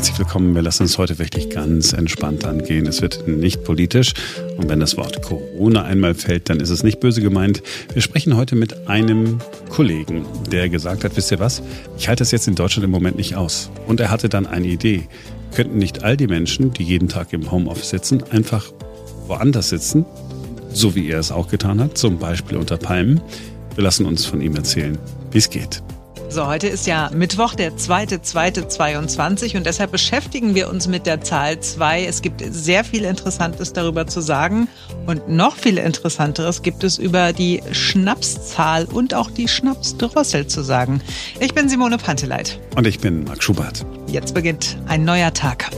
Herzlich willkommen. Wir lassen es heute wirklich ganz entspannt angehen. Es wird nicht politisch. Und wenn das Wort Corona einmal fällt, dann ist es nicht böse gemeint. Wir sprechen heute mit einem Kollegen, der gesagt hat, wisst ihr was? Ich halte das jetzt in Deutschland im Moment nicht aus. Und er hatte dann eine Idee. Könnten nicht all die Menschen, die jeden Tag im Homeoffice sitzen, einfach woanders sitzen? So wie er es auch getan hat, zum Beispiel unter Palmen. Wir lassen uns von ihm erzählen, wie es geht. So, heute ist ja Mittwoch, der 2.2.22 und deshalb beschäftigen wir uns mit der Zahl 2. Es gibt sehr viel Interessantes darüber zu sagen und noch viel Interessanteres gibt es über die Schnapszahl und auch die Schnapsdrossel zu sagen. Ich bin Simone Panteleit. Und ich bin Marc Schubert. Jetzt beginnt ein neuer Tag.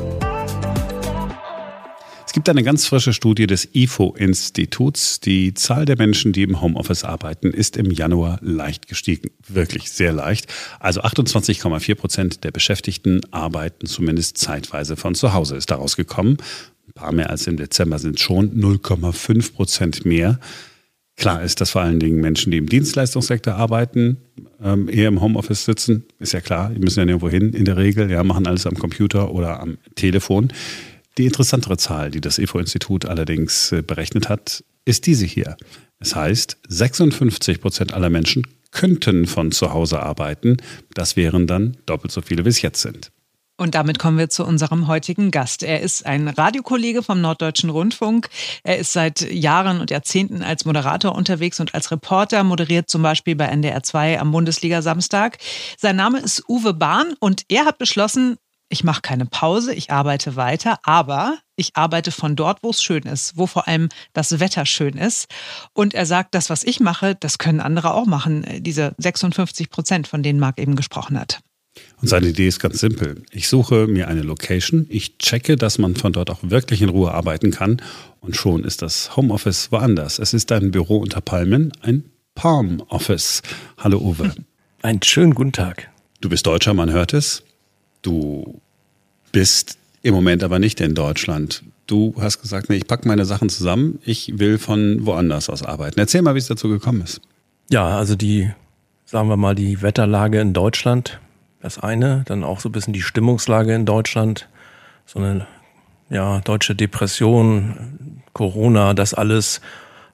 Es gibt eine ganz frische Studie des IFO-Instituts. Die Zahl der Menschen, die im Homeoffice arbeiten, ist im Januar leicht gestiegen. Wirklich sehr leicht. Also 28,4 Prozent der Beschäftigten arbeiten zumindest zeitweise von zu Hause, ist daraus gekommen. Ein paar mehr als im Dezember sind schon 0,5 Prozent mehr. Klar ist, dass vor allen Dingen Menschen, die im Dienstleistungssektor arbeiten, ähm, eher im Homeoffice sitzen. Ist ja klar, die müssen ja nirgendwo hin in der Regel, ja, machen alles am Computer oder am Telefon. Die interessantere Zahl, die das EFO-Institut allerdings äh, berechnet hat, ist diese hier. Es heißt, 56 Prozent aller Menschen könnten von zu Hause arbeiten. Das wären dann doppelt so viele, wie es jetzt sind. Und damit kommen wir zu unserem heutigen Gast. Er ist ein Radiokollege vom Norddeutschen Rundfunk. Er ist seit Jahren und Jahrzehnten als Moderator unterwegs und als Reporter, moderiert zum Beispiel bei NDR 2 am Bundesliga Samstag. Sein Name ist Uwe Bahn und er hat beschlossen, ich mache keine Pause, ich arbeite weiter, aber ich arbeite von dort, wo es schön ist, wo vor allem das Wetter schön ist. Und er sagt, das, was ich mache, das können andere auch machen, diese 56 Prozent, von denen Marc eben gesprochen hat. Und seine Idee ist ganz simpel. Ich suche mir eine Location, ich checke, dass man von dort auch wirklich in Ruhe arbeiten kann und schon ist das Homeoffice woanders. Es ist ein Büro unter Palmen, ein Palm Office. Hallo Uwe. Einen schönen guten Tag. Du bist Deutscher, man hört es. Du bist im Moment aber nicht in Deutschland. Du hast gesagt, nee, ich packe meine Sachen zusammen, ich will von woanders aus arbeiten. Erzähl mal, wie es dazu gekommen ist. Ja, also die, sagen wir mal, die Wetterlage in Deutschland, das eine, dann auch so ein bisschen die Stimmungslage in Deutschland, so eine ja, deutsche Depression, Corona, das alles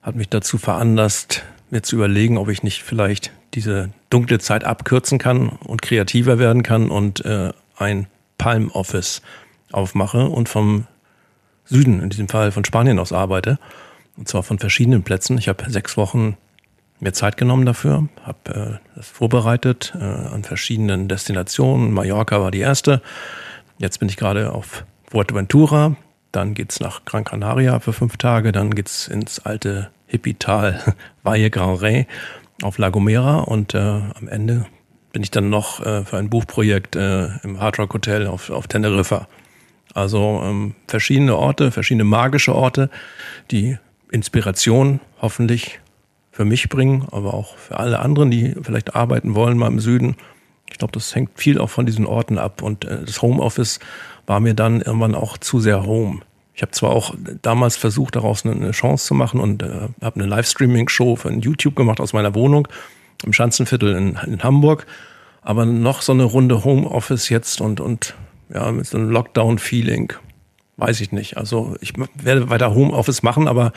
hat mich dazu veranlasst, mir zu überlegen, ob ich nicht vielleicht diese dunkle Zeit abkürzen kann und kreativer werden kann und äh, ein Palm Office aufmache und vom Süden, in diesem Fall von Spanien aus arbeite. Und zwar von verschiedenen Plätzen. Ich habe sechs Wochen mir Zeit genommen dafür, habe äh, das vorbereitet äh, an verschiedenen Destinationen. Mallorca war die erste. Jetzt bin ich gerade auf Fuerteventura. Dann geht's nach Gran Canaria für fünf Tage. Dann geht's ins alte Hippie-Tal Valle Grand Rey auf La Gomera. Und äh, am Ende bin ich dann noch äh, für ein Buchprojekt äh, im Hard Rock Hotel auf, auf Teneriffa. Also ähm, verschiedene Orte, verschiedene magische Orte, die Inspiration hoffentlich für mich bringen, aber auch für alle anderen, die vielleicht arbeiten wollen mal im Süden. Ich glaube, das hängt viel auch von diesen Orten ab. Und äh, das Homeoffice war mir dann irgendwann auch zu sehr Home. Ich habe zwar auch damals versucht, daraus eine, Chance zu machen und äh, habe eine Livestreaming-Show von YouTube gemacht aus meiner Wohnung im Schanzenviertel in, in Hamburg. Aber noch so eine Runde Homeoffice jetzt und, und ja, mit so einem Lockdown-Feeling, weiß ich nicht. Also ich werde weiter Homeoffice machen, aber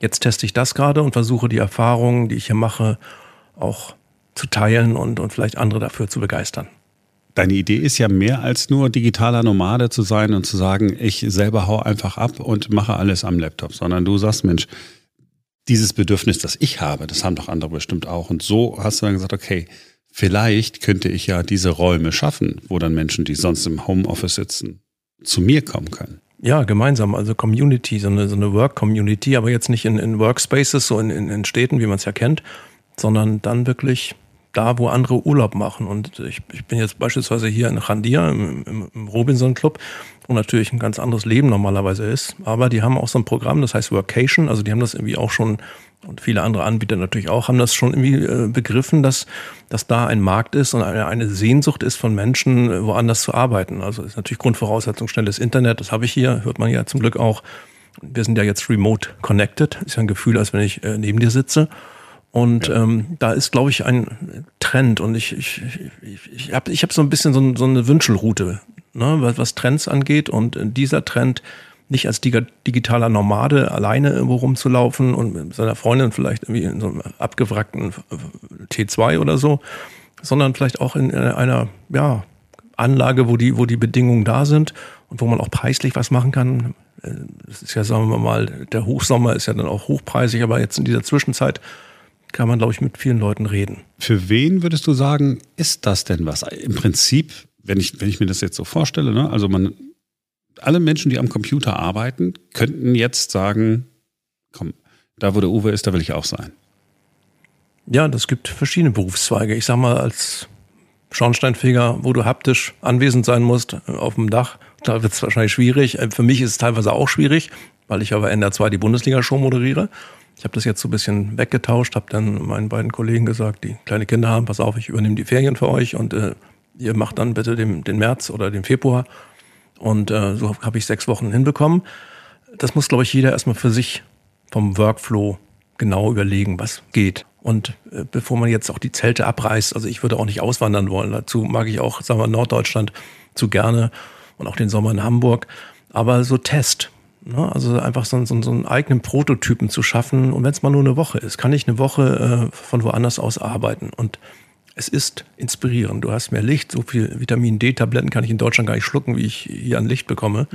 jetzt teste ich das gerade und versuche die Erfahrungen, die ich hier mache, auch zu teilen und, und vielleicht andere dafür zu begeistern. Deine Idee ist ja mehr als nur digitaler Nomade zu sein und zu sagen, ich selber hau einfach ab und mache alles am Laptop, sondern du sagst, Mensch, dieses Bedürfnis, das ich habe, das haben doch andere bestimmt auch. Und so hast du dann gesagt, okay, vielleicht könnte ich ja diese Räume schaffen, wo dann Menschen, die sonst im Homeoffice sitzen, zu mir kommen können. Ja, gemeinsam, also Community, so eine, so eine Work-Community, aber jetzt nicht in, in Workspaces, so in, in, in Städten, wie man es ja kennt, sondern dann wirklich da, wo andere Urlaub machen. Und ich, ich bin jetzt beispielsweise hier in Chandia im, im, im Robinson Club, wo natürlich ein ganz anderes Leben normalerweise ist. Aber die haben auch so ein Programm, das heißt Workation. Also die haben das irgendwie auch schon, und viele andere Anbieter natürlich auch, haben das schon irgendwie äh, begriffen, dass, dass da ein Markt ist und eine, eine Sehnsucht ist von Menschen, woanders zu arbeiten. Also ist natürlich Grundvoraussetzung schnelles Internet. Das habe ich hier, hört man ja zum Glück auch. Wir sind ja jetzt remote connected. Ist ja ein Gefühl, als wenn ich äh, neben dir sitze. Und ja. ähm, da ist, glaube ich, ein Trend und ich, ich, ich, ich habe ich hab so ein bisschen so, so eine Wünschelroute ne, was, Trends angeht. Und dieser Trend, nicht als digitaler Nomade alleine irgendwo rumzulaufen und mit seiner Freundin vielleicht irgendwie in so einem abgewrackten T2 oder so, sondern vielleicht auch in einer ja, Anlage, wo die, wo die Bedingungen da sind und wo man auch preislich was machen kann. Das ist ja, sagen wir mal, der Hochsommer ist ja dann auch hochpreisig, aber jetzt in dieser Zwischenzeit kann man, glaube ich, mit vielen Leuten reden. Für wen würdest du sagen, ist das denn was? Im Prinzip, wenn ich, wenn ich mir das jetzt so vorstelle, ne? also man, alle Menschen, die am Computer arbeiten, könnten jetzt sagen, komm, da wo der Uwe ist, da will ich auch sein. Ja, das gibt verschiedene Berufszweige. Ich sag mal, als Schornsteinfeger, wo du haptisch anwesend sein musst äh, auf dem Dach, da wird es wahrscheinlich schwierig. Äh, für mich ist es teilweise auch schwierig, weil ich aber NR 2 die Bundesliga-Show moderiere. Ich habe das jetzt so ein bisschen weggetauscht, habe dann meinen beiden Kollegen gesagt, die kleine Kinder haben, pass auf, ich übernehme die Ferien für euch und äh, ihr macht dann bitte den, den März oder den Februar. Und äh, so habe ich sechs Wochen hinbekommen. Das muss, glaube ich, jeder erstmal für sich vom Workflow genau überlegen, was geht. Und äh, bevor man jetzt auch die Zelte abreißt, also ich würde auch nicht auswandern wollen. Dazu mag ich auch, sagen wir, Norddeutschland zu gerne und auch den Sommer in Hamburg. Aber so Test. Ne? Also einfach so, so, so einen eigenen Prototypen zu schaffen. Und wenn es mal nur eine Woche ist, kann ich eine Woche äh, von woanders aus arbeiten. Und es ist inspirierend. Du hast mehr Licht, so viel Vitamin D-Tabletten kann ich in Deutschland gar nicht schlucken, wie ich hier an Licht bekomme.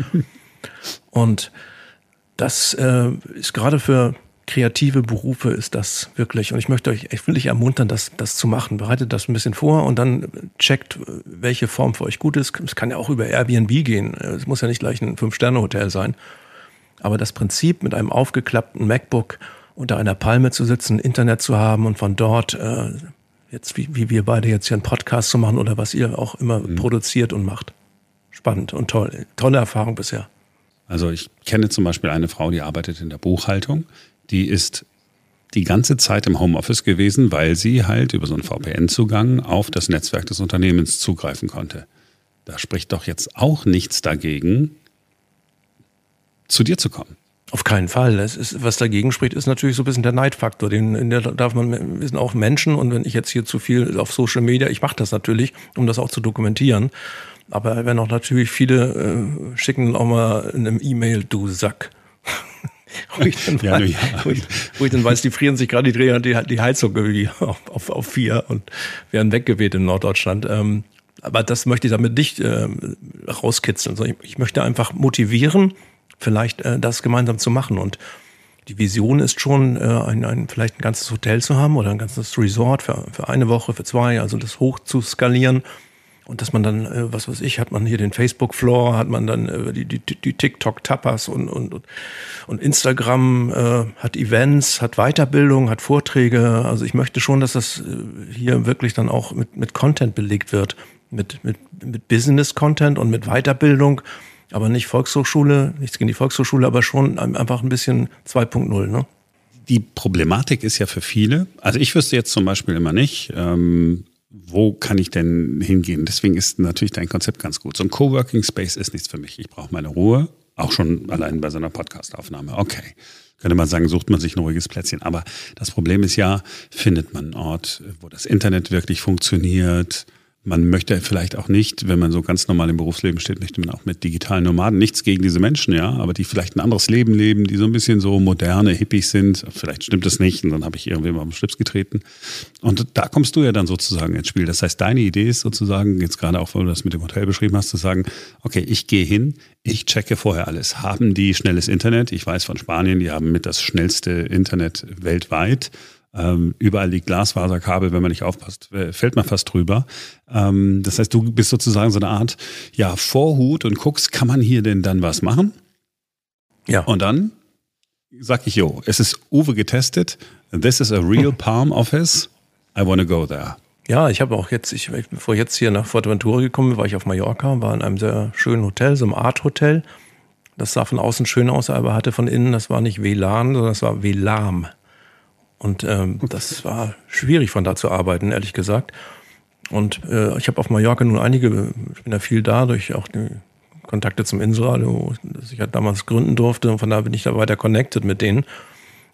Und das äh, ist gerade für kreative Berufe ist das wirklich. Und ich möchte euch echt wirklich ermuntern, das, das zu machen. Bereitet das ein bisschen vor und dann checkt, welche Form für euch gut ist. Es kann ja auch über Airbnb gehen. Es muss ja nicht gleich ein Fünf-Sterne-Hotel sein. Aber das Prinzip, mit einem aufgeklappten MacBook unter einer Palme zu sitzen, Internet zu haben und von dort äh, jetzt, wie, wie wir beide jetzt hier einen Podcast zu machen oder was ihr auch immer mhm. produziert und macht. Spannend und toll. Tolle Erfahrung bisher. Also ich kenne zum Beispiel eine Frau, die arbeitet in der Buchhaltung die ist die ganze Zeit im Homeoffice gewesen, weil sie halt über so einen VPN-Zugang auf das Netzwerk des Unternehmens zugreifen konnte. Da spricht doch jetzt auch nichts dagegen, zu dir zu kommen. Auf keinen Fall. Das ist, was dagegen spricht, ist natürlich so ein bisschen der Neidfaktor. Den, der darf man, wir sind auch Menschen und wenn ich jetzt hier zu viel auf Social Media, ich mache das natürlich, um das auch zu dokumentieren. Aber wenn auch natürlich viele äh, schicken auch mal in einem E-Mail, du Sack. wo, ich dann ja, weiß, ja. Wo, ich, wo, ich, dann weiß, die frieren sich gerade die Dreher die, die Heizung irgendwie auf, auf, auf vier und werden weggeweht in Norddeutschland. Ähm, aber das möchte ich damit nicht äh, rauskitzeln. Ich, ich, möchte einfach motivieren, vielleicht äh, das gemeinsam zu machen. Und die Vision ist schon, äh, ein, ein, vielleicht ein ganzes Hotel zu haben oder ein ganzes Resort für, für eine Woche, für zwei, also das hoch zu skalieren und dass man dann, äh, was weiß ich, hat man hier den Facebook-Floor, hat man dann äh, die, die, die TikTok-Tapas und, und, und Instagram, äh, hat Events, hat Weiterbildung, hat Vorträge. Also ich möchte schon, dass das äh, hier wirklich dann auch mit, mit Content belegt wird. Mit, mit, mit Business-Content und mit Weiterbildung. Aber nicht Volkshochschule, nichts gegen die Volkshochschule, aber schon einfach ein bisschen 2.0, ne? Die Problematik ist ja für viele, also ich wüsste jetzt zum Beispiel immer nicht, ähm, wo kann ich denn hingehen? Deswegen ist natürlich dein Konzept ganz gut. So ein Coworking Space ist nichts für mich. Ich brauche meine Ruhe, auch schon allein bei so einer Podcastaufnahme. Okay. Könnte man sagen, sucht man sich ein ruhiges Plätzchen. Aber das Problem ist ja, findet man einen Ort, wo das Internet wirklich funktioniert, man möchte vielleicht auch nicht, wenn man so ganz normal im Berufsleben steht, möchte man auch mit digitalen Nomaden, nichts gegen diese Menschen, ja, aber die vielleicht ein anderes Leben leben, die so ein bisschen so moderne Hippies sind. Vielleicht stimmt das nicht und dann habe ich irgendwie mal am Schlips getreten. Und da kommst du ja dann sozusagen ins Spiel. Das heißt, deine Idee ist sozusagen, jetzt gerade auch, weil du das mit dem Hotel beschrieben hast, zu sagen, okay, ich gehe hin, ich checke vorher alles. Haben die schnelles Internet? Ich weiß von Spanien, die haben mit das schnellste Internet weltweit. Ähm, überall liegt Glasfaserkabel, wenn man nicht aufpasst, äh, fällt man fast drüber. Ähm, das heißt, du bist sozusagen so eine Art ja, Vorhut und guckst, kann man hier denn dann was machen? Ja. Und dann sag ich, jo, es ist Uwe getestet. This is a real Palm Office. I want to go there. Ja, ich habe auch jetzt, ich, bevor ich jetzt hier nach Fuerteventura gekommen bin, war ich auf Mallorca, war in einem sehr schönen Hotel, so einem Art Hotel. Das sah von außen schön aus, aber hatte von innen, das war nicht WLAN, sondern das war WLAM. Und ähm, das war schwierig von da zu arbeiten, ehrlich gesagt. Und äh, ich habe auf Mallorca nun einige, ich bin da viel da, durch auch die Kontakte zum Inselradio, das ich halt damals gründen durfte. Und von da bin ich da weiter connected mit denen.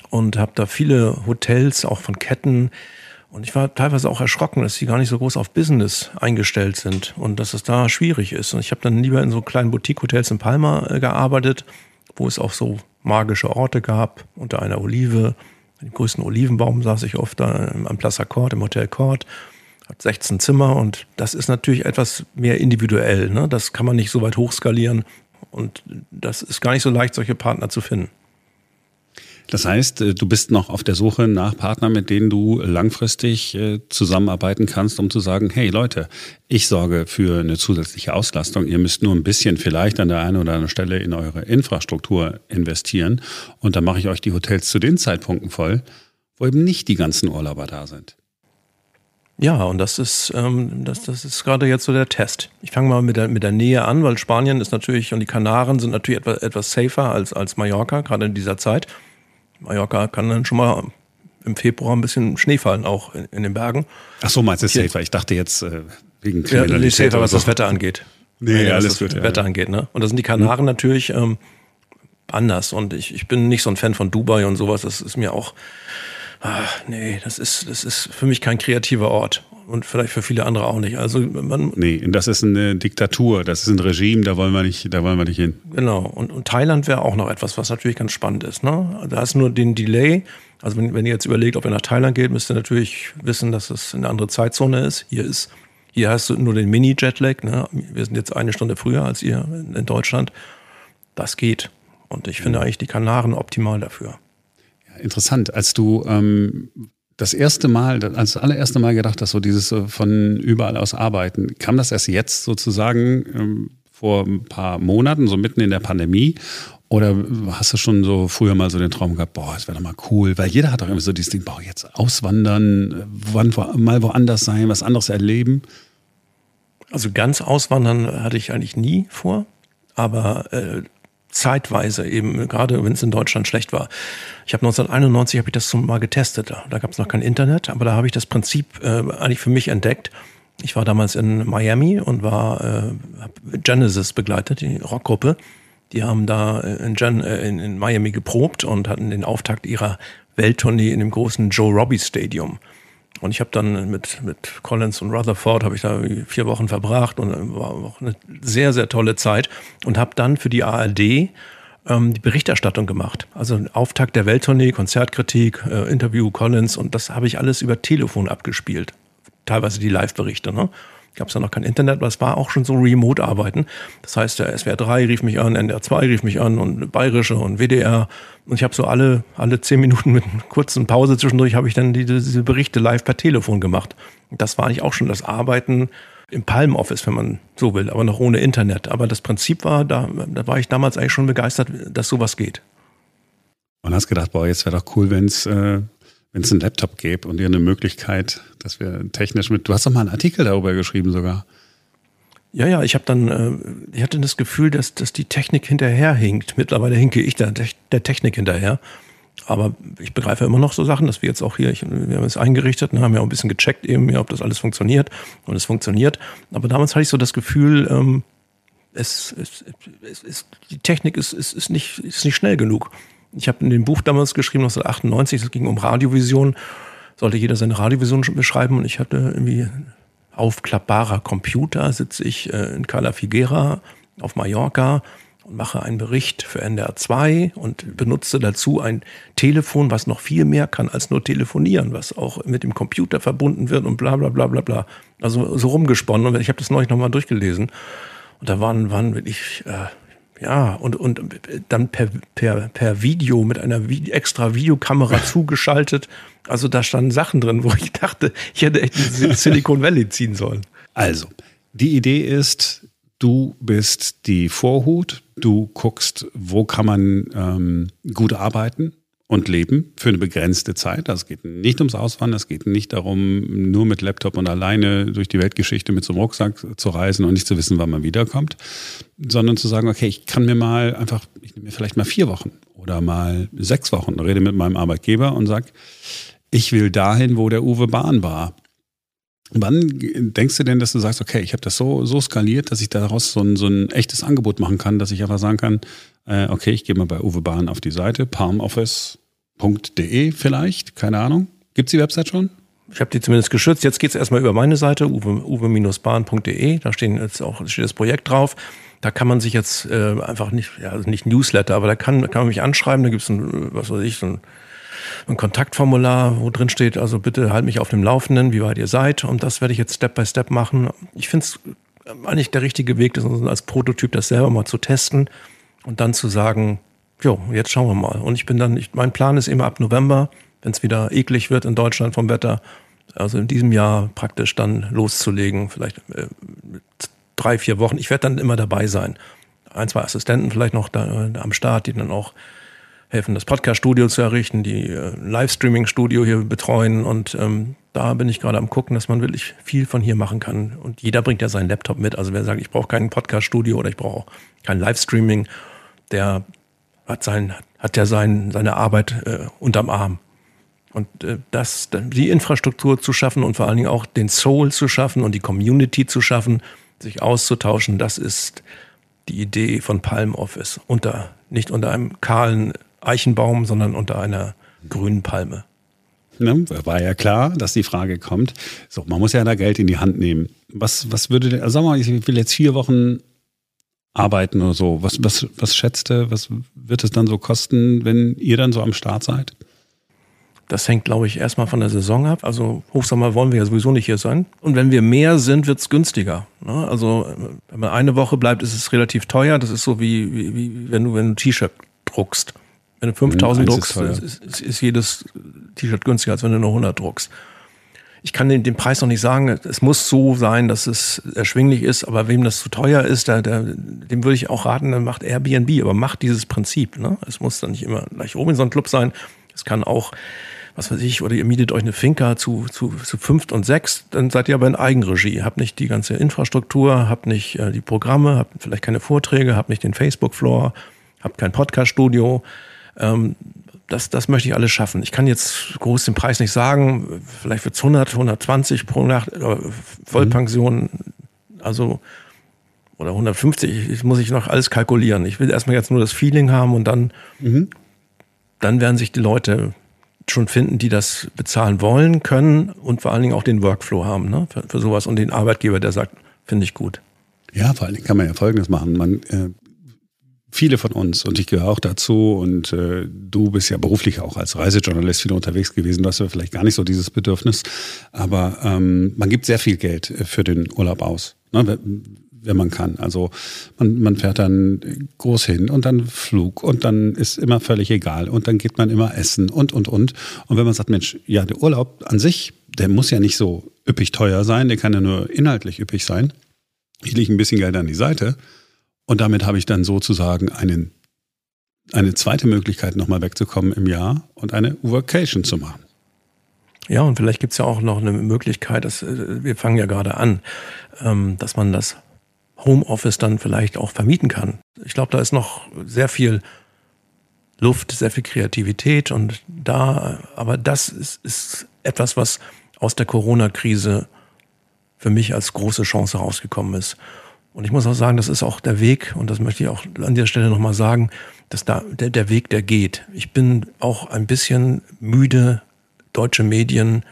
Und habe da viele Hotels, auch von Ketten. Und ich war teilweise auch erschrocken, dass sie gar nicht so groß auf Business eingestellt sind und dass es da schwierig ist. Und ich habe dann lieber in so kleinen Boutique-Hotels in Palma äh, gearbeitet, wo es auch so magische Orte gab, unter einer Olive. Den größten Olivenbaum saß ich oft da am Plaza Court, im Hotel Court. Hat 16 Zimmer und das ist natürlich etwas mehr individuell. Ne? Das kann man nicht so weit hochskalieren und das ist gar nicht so leicht, solche Partner zu finden. Das heißt, äh, du bist noch auf der Suche nach Partnern, mit denen du langfristig äh, zusammenarbeiten kannst, um zu sagen, hey Leute, ich sorge für eine zusätzliche Auslastung. Ihr müsst nur ein bisschen vielleicht an der einen oder anderen Stelle in eure Infrastruktur investieren und dann mache ich euch die Hotels zu den Zeitpunkten voll, wo eben nicht die ganzen Urlauber da sind. Ja, und das ist, ähm, das, das ist gerade jetzt so der Test. Ich fange mal mit der, mit der Nähe an, weil Spanien ist natürlich und die Kanaren sind natürlich etwas, etwas safer als, als Mallorca, gerade in dieser Zeit. Mallorca kann dann schon mal im Februar ein bisschen Schnee fallen, auch in, in den Bergen. Ach so, meinst du safer? Ich dachte jetzt äh, wegen Kriminalität. Ja, safer, was so. das Wetter angeht. Nee, ja, alles gut. Das Wetter ja. angeht, ne? Und da sind die Kanaren mhm. natürlich ähm, anders. Und ich, ich bin nicht so ein Fan von Dubai und sowas. Das ist mir auch, ach, nee, das ist, das ist für mich kein kreativer Ort und vielleicht für viele andere auch nicht. Also man nee, das ist eine Diktatur, das ist ein Regime, da wollen wir nicht, da wollen wir nicht hin. Genau. Und, und Thailand wäre auch noch etwas, was natürlich ganz spannend ist. Ne? Da ist nur den Delay. Also wenn, wenn ihr jetzt überlegt, ob ihr nach Thailand geht, müsst ihr natürlich wissen, dass es eine andere Zeitzone ist. Hier ist hier hast du nur den Mini-Jetlag. Ne? Wir sind jetzt eine Stunde früher als ihr in Deutschland. Das geht. Und ich finde eigentlich die Kanaren optimal dafür. Ja, interessant. Als du ähm, das erste Mal, als das allererste Mal gedacht hast, so dieses äh, von überall aus arbeiten, kam das erst jetzt sozusagen ähm, vor ein paar Monaten, so mitten in der Pandemie? Oder hast du schon so früher mal so den Traum gehabt, boah, das wäre doch mal cool, weil jeder hat doch immer so dieses Ding, boah, jetzt auswandern, wann, mal woanders sein, was anderes erleben? Also ganz auswandern hatte ich eigentlich nie vor, aber äh, zeitweise eben, gerade wenn es in Deutschland schlecht war. Ich habe 1991 habe ich das mal getestet. Da, da gab es noch kein Internet, aber da habe ich das Prinzip äh, eigentlich für mich entdeckt. Ich war damals in Miami und war äh, Genesis begleitet, die Rockgruppe. Die haben da in, Gen, äh, in, in Miami geprobt und hatten den Auftakt ihrer Welttournee in dem großen Joe Robbie Stadium. Und ich habe dann mit, mit Collins und Rutherford habe ich da vier Wochen verbracht und war auch eine sehr, sehr tolle Zeit und habe dann für die ARD ähm, die Berichterstattung gemacht. Also Auftakt der Welttournee, Konzertkritik, äh, Interview Collins und das habe ich alles über Telefon abgespielt. Teilweise die Live-Berichte. Ne? Gab es ja noch kein Internet, aber es war auch schon so Remote-Arbeiten. Das heißt, der SWR 3 rief mich an, NDR 2 rief mich an und Bayerische und WDR. Und ich habe so alle, alle zehn Minuten mit einer kurzen Pause zwischendurch habe ich dann diese, diese Berichte live per Telefon gemacht. Das war eigentlich auch schon das Arbeiten im Palm Office, wenn man so will, aber noch ohne Internet. Aber das Prinzip war, da, da war ich damals eigentlich schon begeistert, dass sowas geht. Und hast gedacht, boah, jetzt wäre doch cool, wenn es äh, wenn es einen Laptop gäbe und ihr eine Möglichkeit, dass wir technisch mit. Du hast doch mal einen Artikel darüber geschrieben sogar. Ja, ja, ich habe dann, äh, ich hatte das Gefühl, dass, dass die Technik hinterherhinkt. Mittlerweile hinke ich der, der Technik hinterher. Aber ich begreife immer noch so Sachen, dass wir jetzt auch hier, ich, wir haben es eingerichtet und haben ja auch ein bisschen gecheckt eben, ja, ob das alles funktioniert. Und es funktioniert. Aber damals hatte ich so das Gefühl, ähm, es, es, es, es, die Technik ist, ist, ist, nicht, ist nicht schnell genug. Ich habe in dem Buch damals geschrieben, 1998, es ging um Radiovision. Sollte jeder seine Radiovision beschreiben und ich hatte irgendwie aufklappbarer Computer, sitze ich äh, in Cala Figuera auf Mallorca und mache einen Bericht für NDR 2 und benutze dazu ein Telefon, was noch viel mehr kann als nur telefonieren, was auch mit dem Computer verbunden wird und bla bla bla bla bla. Also so rumgesponnen und ich habe das neulich nochmal durchgelesen. Und da waren, waren wirklich äh, ja, und, und dann per, per, per Video mit einer Video, extra Videokamera zugeschaltet. Also da standen Sachen drin, wo ich dachte, ich hätte echt in Silicon Valley ziehen sollen. Also, die Idee ist, du bist die Vorhut, du guckst, wo kann man ähm, gut arbeiten, und leben für eine begrenzte Zeit. Also es geht nicht ums Auswandern, es geht nicht darum, nur mit Laptop und alleine durch die Weltgeschichte mit so einem Rucksack zu reisen und nicht zu wissen, wann man wiederkommt, sondern zu sagen, okay, ich kann mir mal einfach, ich nehme mir vielleicht mal vier Wochen oder mal sechs Wochen, rede mit meinem Arbeitgeber und sage, ich will dahin, wo der Uwe Bahn war. Wann denkst du denn, dass du sagst, okay, ich habe das so, so skaliert, dass ich daraus so ein, so ein echtes Angebot machen kann, dass ich einfach sagen kann, äh, okay, ich gehe mal bei Uwe Bahn auf die Seite, palmoffice.de vielleicht, keine Ahnung. Gibt es die Website schon? ich habe die zumindest geschützt. Jetzt geht es erstmal über meine Seite, uwe-bahn.de. Da stehen jetzt auch, steht das Projekt drauf. Da kann man sich jetzt äh, einfach nicht, ja, also nicht Newsletter, aber da kann, kann man mich anschreiben. Da gibt es ein, was weiß ich, so ein, ein Kontaktformular, wo drin steht, also bitte halt mich auf dem Laufenden, wie weit ihr seid. Und das werde ich jetzt Step by Step machen. Ich finde es eigentlich der richtige Weg, das als Prototyp das selber mal zu testen und dann zu sagen, jo, jetzt schauen wir mal. Und ich bin dann, ich, mein Plan ist immer ab November, wenn es wieder eklig wird in Deutschland vom Wetter, also in diesem Jahr praktisch dann loszulegen, vielleicht äh, drei, vier Wochen. Ich werde dann immer dabei sein. Ein, zwei Assistenten vielleicht noch da, äh, am Start, die dann auch helfen, das Podcast-Studio zu errichten, die äh, Livestreaming-Studio hier betreuen. Und ähm, da bin ich gerade am gucken, dass man wirklich viel von hier machen kann. Und jeder bringt ja seinen Laptop mit. Also wer sagt, ich brauche kein Podcast-Studio oder ich brauche kein Livestreaming, der hat, sein, hat ja sein, seine Arbeit äh, unterm Arm. Und äh, das, die Infrastruktur zu schaffen und vor allen Dingen auch den Soul zu schaffen und die Community zu schaffen, sich auszutauschen, das ist die Idee von Palm Office. Unter, nicht unter einem kahlen Eichenbaum, sondern unter einer grünen Palme. Ne, war ja klar, dass die Frage kommt. So, man muss ja da Geld in die Hand nehmen. Was, was würde denn, also sag mal, ich will jetzt vier Wochen arbeiten oder so. Was, was, was schätzt du, was wird es dann so kosten, wenn ihr dann so am Start seid? Das hängt, glaube ich, erstmal von der Saison ab. Also Hochsommer wollen wir ja sowieso nicht hier sein. Und wenn wir mehr sind, wird es günstiger. Ne? Also wenn man eine Woche bleibt, ist es relativ teuer. Das ist so wie, wie, wie wenn du, wenn du ein T-Shirt druckst. Wenn du 5000 mhm, druckst, ist, ist, ist, ist jedes T-Shirt günstiger, als wenn du nur 100 druckst. Ich kann den, den Preis noch nicht sagen. Es muss so sein, dass es erschwinglich ist. Aber wem das zu teuer ist, der, der, dem würde ich auch raten, dann macht Airbnb. Aber macht dieses Prinzip. Ne? Es muss dann nicht immer gleich Robinson Club sein. Es kann auch was weiß ich, oder ihr mietet euch eine Finca zu, zu, zu fünft und sechs, dann seid ihr aber in Eigenregie. Habt nicht die ganze Infrastruktur, habt nicht äh, die Programme, habt vielleicht keine Vorträge, habt nicht den Facebook-Floor, habt kein Podcast-Studio. Ähm, das, das möchte ich alles schaffen. Ich kann jetzt groß den Preis nicht sagen. Vielleicht wird es 100, 120 pro Nacht, äh, Vollpension, also oder 150, ich, muss ich noch alles kalkulieren. Ich will erstmal jetzt nur das Feeling haben und dann, mhm. dann werden sich die Leute schon finden, die das bezahlen wollen, können und vor allen Dingen auch den Workflow haben ne, für, für sowas und den Arbeitgeber, der sagt, finde ich gut. Ja, vor allen Dingen kann man ja Folgendes machen. Man, äh, viele von uns, und ich gehöre auch dazu, und äh, du bist ja beruflich auch als Reisejournalist viel unterwegs gewesen, du hast ja vielleicht gar nicht so dieses Bedürfnis, aber ähm, man gibt sehr viel Geld für den Urlaub aus. Ne? wenn man kann. Also man, man fährt dann groß hin und dann Flug und dann ist immer völlig egal und dann geht man immer essen und, und, und. Und wenn man sagt, Mensch, ja, der Urlaub an sich, der muss ja nicht so üppig teuer sein, der kann ja nur inhaltlich üppig sein. Ich lege ein bisschen Geld an die Seite und damit habe ich dann sozusagen einen, eine zweite Möglichkeit, nochmal wegzukommen im Jahr und eine Workation zu machen. Ja, und vielleicht gibt es ja auch noch eine Möglichkeit, dass, äh, wir fangen ja gerade an, ähm, dass man das Homeoffice dann vielleicht auch vermieten kann. Ich glaube, da ist noch sehr viel Luft, sehr viel Kreativität und da, aber das ist, ist etwas, was aus der Corona-Krise für mich als große Chance rausgekommen ist. Und ich muss auch sagen, das ist auch der Weg, und das möchte ich auch an der Stelle nochmal sagen, dass da der, der Weg, der geht. Ich bin auch ein bisschen müde, deutsche Medien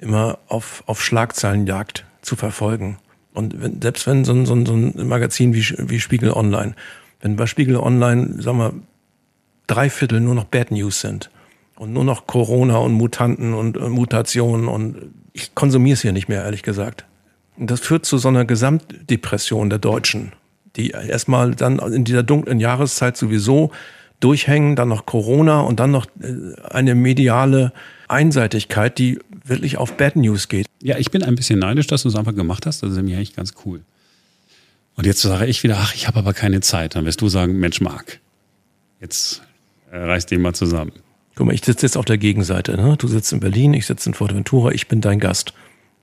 immer auf, auf Schlagzeilenjagd zu verfolgen. Und wenn, selbst wenn so ein, so ein, so ein Magazin wie, wie Spiegel Online, wenn bei Spiegel Online, sagen wir, drei Viertel nur noch Bad News sind und nur noch Corona und Mutanten und äh, Mutationen und ich konsumiere es hier nicht mehr, ehrlich gesagt. Das führt zu so einer Gesamtdepression der Deutschen, die erstmal dann in dieser dunklen Jahreszeit sowieso durchhängen, dann noch Corona und dann noch äh, eine mediale Einseitigkeit, die wirklich auf Bad News geht. Ja, ich bin ein bisschen neidisch, dass du es einfach gemacht hast. Das ist nämlich eigentlich ganz cool. Und jetzt sage ich wieder, ach, ich habe aber keine Zeit. Dann wirst du sagen, Mensch, Marc, jetzt äh, reiß dich mal zusammen. Guck mal, ich sitze jetzt auf der Gegenseite. Ne? Du sitzt in Berlin, ich sitze in Forteventura, ich bin dein Gast.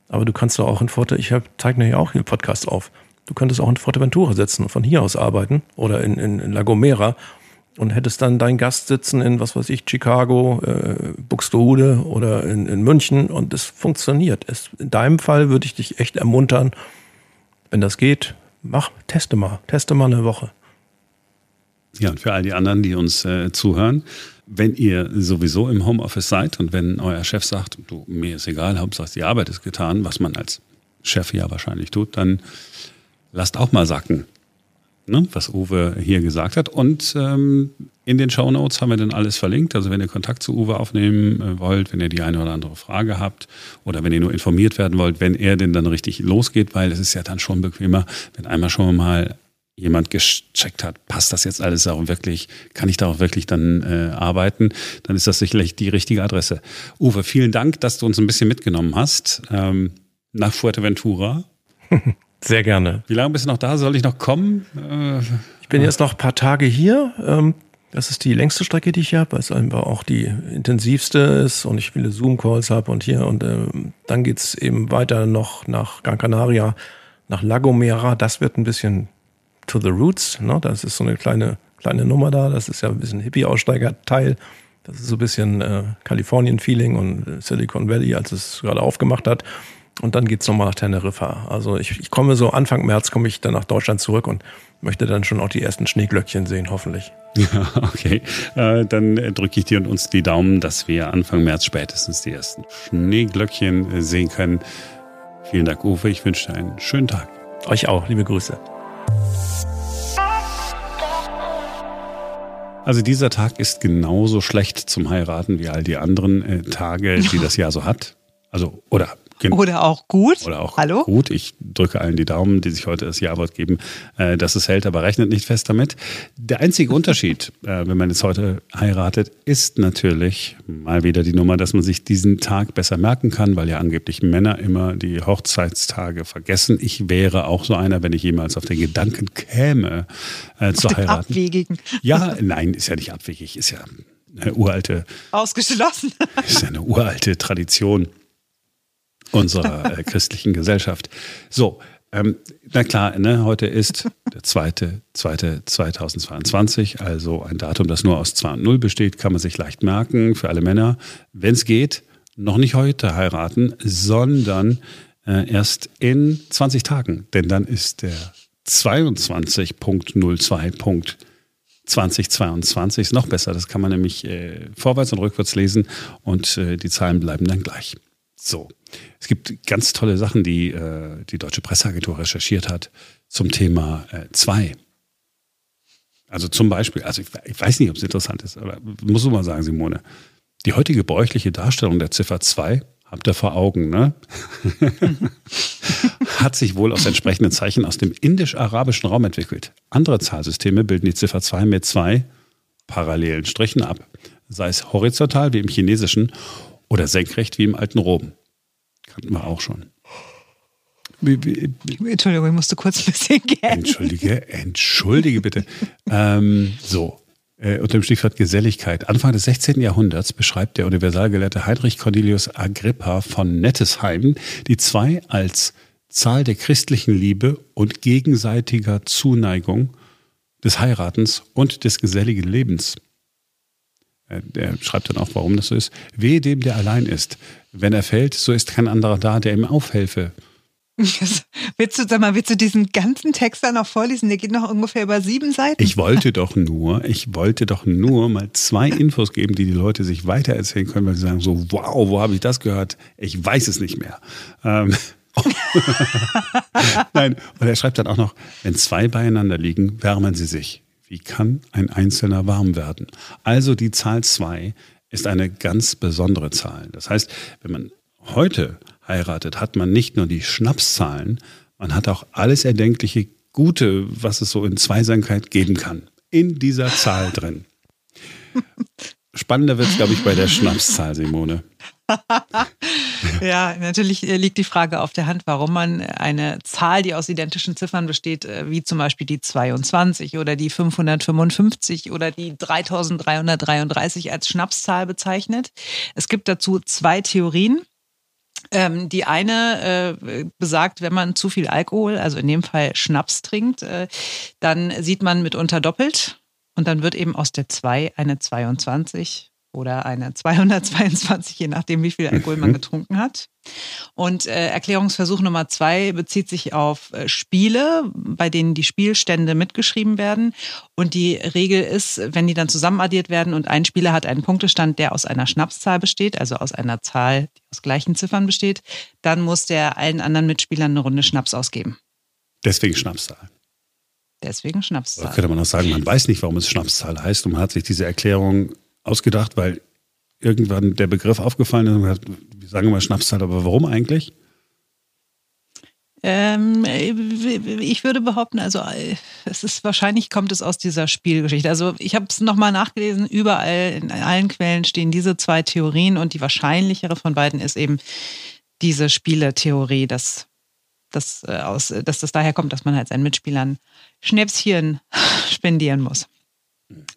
Aber du kannst doch auch in Forte, ich zeige ja auch hier Podcast auf. Du könntest auch in Forteventura sitzen und von hier aus arbeiten oder in, in, in La Gomera und hättest dann deinen Gast sitzen in, was weiß ich, Chicago, äh, Buxtehude oder in, in München und es funktioniert. Es, in deinem Fall würde ich dich echt ermuntern, wenn das geht, mach, teste mal, teste mal eine Woche. Ja, und für all die anderen, die uns äh, zuhören, wenn ihr sowieso im Homeoffice seid und wenn euer Chef sagt, du, mir ist egal, Hauptsache die Arbeit ist getan, was man als Chef ja wahrscheinlich tut, dann lasst auch mal sacken, ne, was Uwe hier gesagt hat. Und ähm, in den Show Notes haben wir dann alles verlinkt. Also wenn ihr Kontakt zu Uwe aufnehmen äh, wollt, wenn ihr die eine oder andere Frage habt oder wenn ihr nur informiert werden wollt, wenn er denn dann richtig losgeht, weil es ist ja dann schon bequemer, wenn einmal schon mal jemand gecheckt hat, passt das jetzt alles auch wirklich, kann ich da auch wirklich dann äh, arbeiten, dann ist das sicherlich die richtige Adresse. Uwe, vielen Dank, dass du uns ein bisschen mitgenommen hast ähm, nach Fuerteventura. Sehr gerne. Wie lange bist du noch da? Soll ich noch kommen? Äh, ich bin jetzt noch ein paar Tage hier. Ähm, das ist die längste Strecke, die ich habe, weil es einfach auch die intensivste ist und ich viele Zoom-Calls habe und hier. Und ähm, dann geht's eben weiter noch nach Gran Canaria, nach La Gomera. Das wird ein bisschen to the roots. Ne? Das ist so eine kleine, kleine Nummer da. Das ist ja ein bisschen Hippie-Aussteiger-Teil. Das ist so ein bisschen äh, Kalifornien-Feeling und äh, Silicon Valley, als es gerade aufgemacht hat. Und dann geht's nochmal nach Teneriffa. Also ich, ich komme so Anfang März komme ich dann nach Deutschland zurück und möchte dann schon auch die ersten Schneeglöckchen sehen, hoffentlich. Ja, okay. Äh, dann drücke ich dir und uns die Daumen, dass wir Anfang März spätestens die ersten Schneeglöckchen äh, sehen können. Vielen Dank, Uwe. Ich wünsche dir einen schönen Tag. Euch auch. Liebe Grüße. Also dieser Tag ist genauso schlecht zum Heiraten wie all die anderen äh, Tage, die das Jahr so hat. Also, oder Genau. Oder auch gut. Oder auch Hallo? gut. Ich drücke allen die Daumen, die sich heute das Ja-Wort geben, äh, dass es hält, aber rechnet nicht fest damit. Der einzige Unterschied, äh, wenn man jetzt heute heiratet, ist natürlich mal wieder die Nummer, dass man sich diesen Tag besser merken kann, weil ja angeblich Männer immer die Hochzeitstage vergessen. Ich wäre auch so einer, wenn ich jemals auf den Gedanken käme, äh, zu heiraten. Abwegigen. Ja, nein, ist ja nicht abwegig, ist ja eine uralte. Ausgeschlossen. Ist ja eine uralte Tradition unserer äh, christlichen Gesellschaft. So, ähm, na klar, ne, heute ist der zweite, zweite 2022, also ein Datum, das nur aus 2 und 0 besteht, kann man sich leicht merken für alle Männer. Wenn es geht, noch nicht heute heiraten, sondern äh, erst in 20 Tagen, denn dann ist der 22.02. 2022 ist noch besser. Das kann man nämlich äh, vorwärts und rückwärts lesen und äh, die Zahlen bleiben dann gleich. So. Es gibt ganz tolle Sachen, die äh, die Deutsche Presseagentur recherchiert hat zum Thema 2. Äh, also zum Beispiel, also ich, ich weiß nicht, ob es interessant ist, aber muss ich mal sagen, Simone, die heutige bräuchliche Darstellung der Ziffer 2, habt ihr vor Augen, ne? hat sich wohl aus entsprechenden Zeichen aus dem indisch-arabischen Raum entwickelt. Andere Zahlsysteme bilden die Ziffer 2 mit zwei parallelen Strichen ab, sei es horizontal wie im Chinesischen oder senkrecht wie im alten Rom. Kannten wir auch schon. Entschuldigung, ich musste kurz ein bisschen gehen. Entschuldige, entschuldige bitte. ähm, so, äh, unter dem Stichwort Geselligkeit. Anfang des 16. Jahrhunderts beschreibt der Universalgelehrte Heinrich Cornelius Agrippa von Nettesheim die zwei als Zahl der christlichen Liebe und gegenseitiger Zuneigung des Heiratens und des geselligen Lebens. Äh, der schreibt dann auch, warum das so ist. Wehe dem, der allein ist. Wenn er fällt, so ist kein anderer da, der ihm aufhelfe. willst du, sag mal, willst du diesen ganzen Text dann noch vorlesen? Der geht noch ungefähr über sieben Seiten. Ich wollte doch nur, ich wollte doch nur mal zwei Infos geben, die die Leute sich weitererzählen können, weil sie sagen so, wow, wo habe ich das gehört? Ich weiß es nicht mehr. Ähm, Nein, und er schreibt dann auch noch, wenn zwei beieinander liegen, wärmen sie sich. Wie kann ein Einzelner warm werden? Also die Zahl 2 ist eine ganz besondere Zahl. Das heißt, wenn man heute heiratet, hat man nicht nur die Schnapszahlen, man hat auch alles erdenkliche Gute, was es so in Zweisamkeit geben kann, in dieser Zahl drin. Spannender wird es, glaube ich, bei der Schnapszahl, Simone. ja, natürlich äh, liegt die Frage auf der Hand, warum man eine Zahl, die aus identischen Ziffern besteht, äh, wie zum Beispiel die 22 oder die 555 oder die 3333 als Schnapszahl bezeichnet. Es gibt dazu zwei Theorien. Ähm, die eine äh, besagt, wenn man zu viel Alkohol, also in dem Fall Schnaps trinkt, äh, dann sieht man mitunter doppelt und dann wird eben aus der 2 eine 22 oder eine 222, je nachdem, wie viel Alkohol man mhm. getrunken hat. Und äh, Erklärungsversuch Nummer zwei bezieht sich auf äh, Spiele, bei denen die Spielstände mitgeschrieben werden. Und die Regel ist, wenn die dann zusammenaddiert werden und ein Spieler hat einen Punktestand, der aus einer Schnapszahl besteht, also aus einer Zahl, die aus gleichen Ziffern besteht, dann muss der allen anderen Mitspielern eine Runde Schnaps ausgeben. Deswegen Schnapszahl. Deswegen Schnapszahl. Oder könnte man auch sagen, man weiß nicht, warum es Schnapszahl heißt und man hat sich diese Erklärung ausgedacht, weil irgendwann der Begriff aufgefallen ist und gesagt, wir sagen immer Schnapszahl, aber warum eigentlich? Ähm, ich würde behaupten, also es ist wahrscheinlich kommt es aus dieser Spielgeschichte. Also ich habe es nochmal nachgelesen, überall in allen Quellen stehen diese zwei Theorien und die wahrscheinlichere von beiden ist eben diese Spieletheorie, dass, dass, äh, aus, dass das daher kommt, dass man halt seinen Mitspielern Schnäpschen spendieren muss.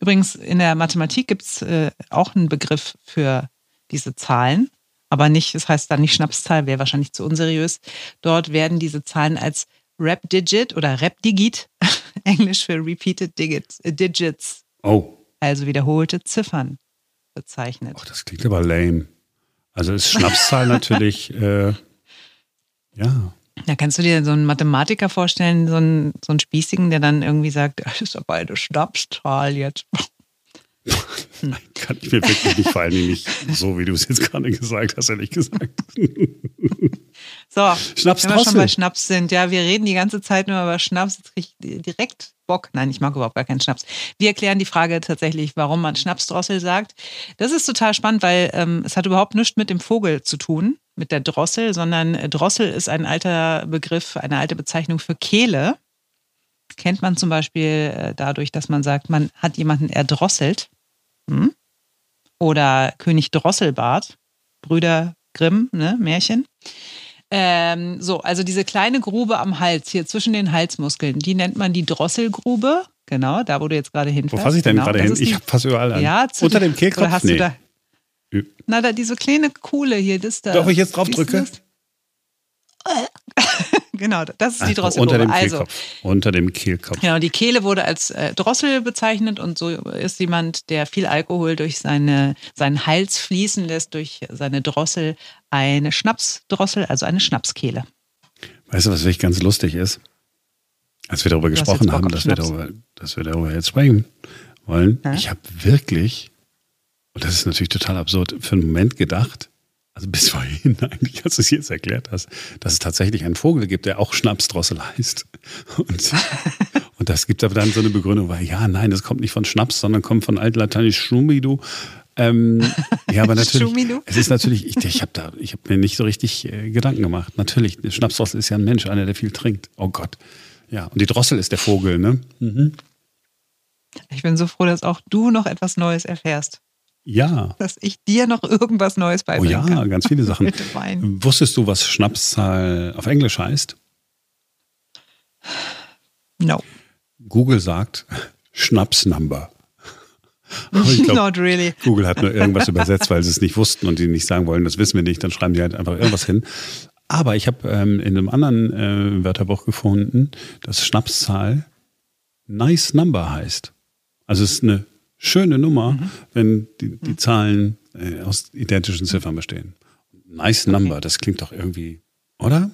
Übrigens, in der Mathematik gibt es äh, auch einen Begriff für diese Zahlen, aber nicht, das heißt dann nicht Schnapszahl, wäre wahrscheinlich zu unseriös. Dort werden diese Zahlen als Rap-Digit oder Rap-Digit, Englisch für Repeated Digits, äh, Digits, oh. also wiederholte Ziffern bezeichnet. Oh, das klingt aber lame. Also ist Schnapszahl natürlich, äh, ja. Da kannst du dir so einen Mathematiker vorstellen, so einen, so einen Spießigen, der dann irgendwie sagt, das ist aber eine Schnapszahl jetzt. Nein, kann ich mir wirklich nicht, vor allem nicht so, wie du es jetzt gerade gesagt hast, ehrlich gesagt. So, Schnaps wenn wir schon bei Schnaps sind, ja, wir reden die ganze Zeit nur über Schnaps, jetzt kriege ich direkt Bock. Nein, ich mag überhaupt gar keinen Schnaps. Wir erklären die Frage tatsächlich, warum man Schnapsdrossel sagt. Das ist total spannend, weil ähm, es hat überhaupt nichts mit dem Vogel zu tun mit der Drossel, sondern äh, Drossel ist ein alter Begriff, eine alte Bezeichnung für Kehle. Kennt man zum Beispiel äh, dadurch, dass man sagt, man hat jemanden erdrosselt. Hm? Oder König Drosselbart, Brüder Grimm, ne, Märchen. Ähm, so, also diese kleine Grube am Hals, hier zwischen den Halsmuskeln, die nennt man die Drosselgrube. Genau, da wo du jetzt gerade hinfährst. Wo fasse ich denn genau, gerade hin? Ich habe fast überall an. Ja, Unter dem Kehlkopf? Hast nee. du da, na, da diese kleine Kuhle hier, das da. Doch, ich jetzt drauf drücke? Genau, das ist die Drosselgrube. Unter dem also, Kehlkopf. Unter dem Kehlkopf. Genau, die Kehle wurde als äh, Drossel bezeichnet und so ist jemand, der viel Alkohol durch seine, seinen Hals fließen lässt, durch seine Drossel, eine Schnapsdrossel, also eine Schnapskehle. Weißt du, was wirklich ganz lustig ist? Als wir darüber gesprochen haben, dass wir darüber, dass wir darüber jetzt sprechen wollen, ja? ich habe wirklich und das ist natürlich total absurd, für einen Moment gedacht, also bis vorhin eigentlich, als du es jetzt erklärt hast, dass es tatsächlich einen Vogel gibt, der auch Schnapsdrossel heißt. Und, und das gibt aber dann so eine Begründung, weil ja, nein, das kommt nicht von Schnaps, sondern kommt von altlateinisch Schnumidu. Ähm, ja, aber natürlich, es ist natürlich, ich, ich habe da, ich habe mir nicht so richtig äh, Gedanken gemacht. Natürlich, Schnapsdrossel ist ja ein Mensch, einer, der viel trinkt. Oh Gott. Ja, und die Drossel ist der Vogel, ne? Mhm. Ich bin so froh, dass auch du noch etwas Neues erfährst. Ja. Dass ich dir noch irgendwas Neues beibringen kann. Oh ja, kann. ganz viele Sachen. Wusstest du, was Schnapszahl auf Englisch heißt? No. Google sagt Schnapsnumber. Glaub, Not really. Google hat nur irgendwas übersetzt, weil sie es nicht wussten und die nicht sagen wollen, das wissen wir nicht, dann schreiben die halt einfach irgendwas hin. Aber ich habe ähm, in einem anderen äh, Wörterbuch gefunden, dass Schnapszahl Nice Number heißt. Also es ist eine schöne Nummer, mhm. wenn die, die mhm. Zahlen äh, aus identischen Ziffern bestehen. Nice number, das klingt doch irgendwie, oder?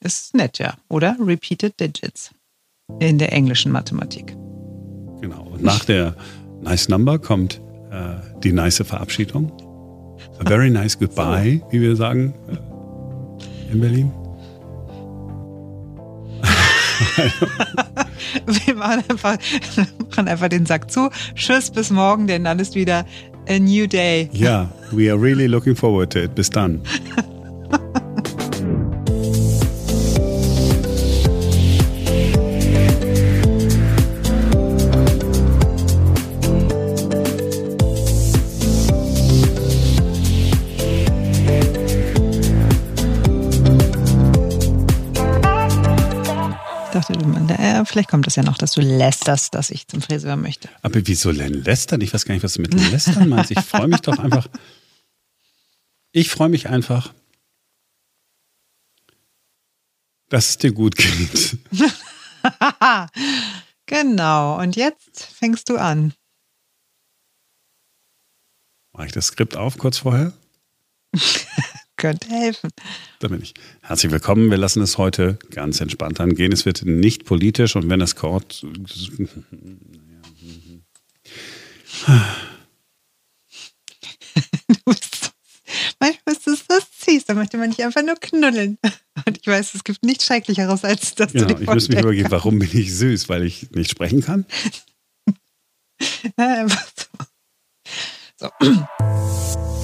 Ist nett, ja. Oder repeated digits in der englischen Mathematik. Genau. Und nach der nice number kommt äh, die nice Verabschiedung. A very nice goodbye, so. wie wir sagen äh, in Berlin. Wir machen einfach, machen einfach den Sack zu. Tschüss, bis morgen, denn dann ist wieder a new day. Ja, we are really looking forward to it. Bis dann. vielleicht kommt es ja noch, dass du lästerst, dass ich zum Friseur möchte. Aber wieso lästern? Ich weiß gar nicht, was du mit lästern meinst. Ich freue mich doch einfach. Ich freue mich einfach, dass es dir gut geht. genau. Und jetzt fängst du an. Mache ich das Skript auf kurz vorher? Könnte helfen. Da bin ich. Herzlich willkommen. Wir lassen es heute ganz entspannt angehen. Es wird nicht politisch und wenn es Kord. du bist, manchmal ist es so süß, da möchte man nicht einfach nur knuddeln. Und ich weiß, es gibt nichts Schrecklicheres, als das genau, Ich muss mich übergeben, warum bin ich süß? Weil ich nicht sprechen kann? einfach so. so.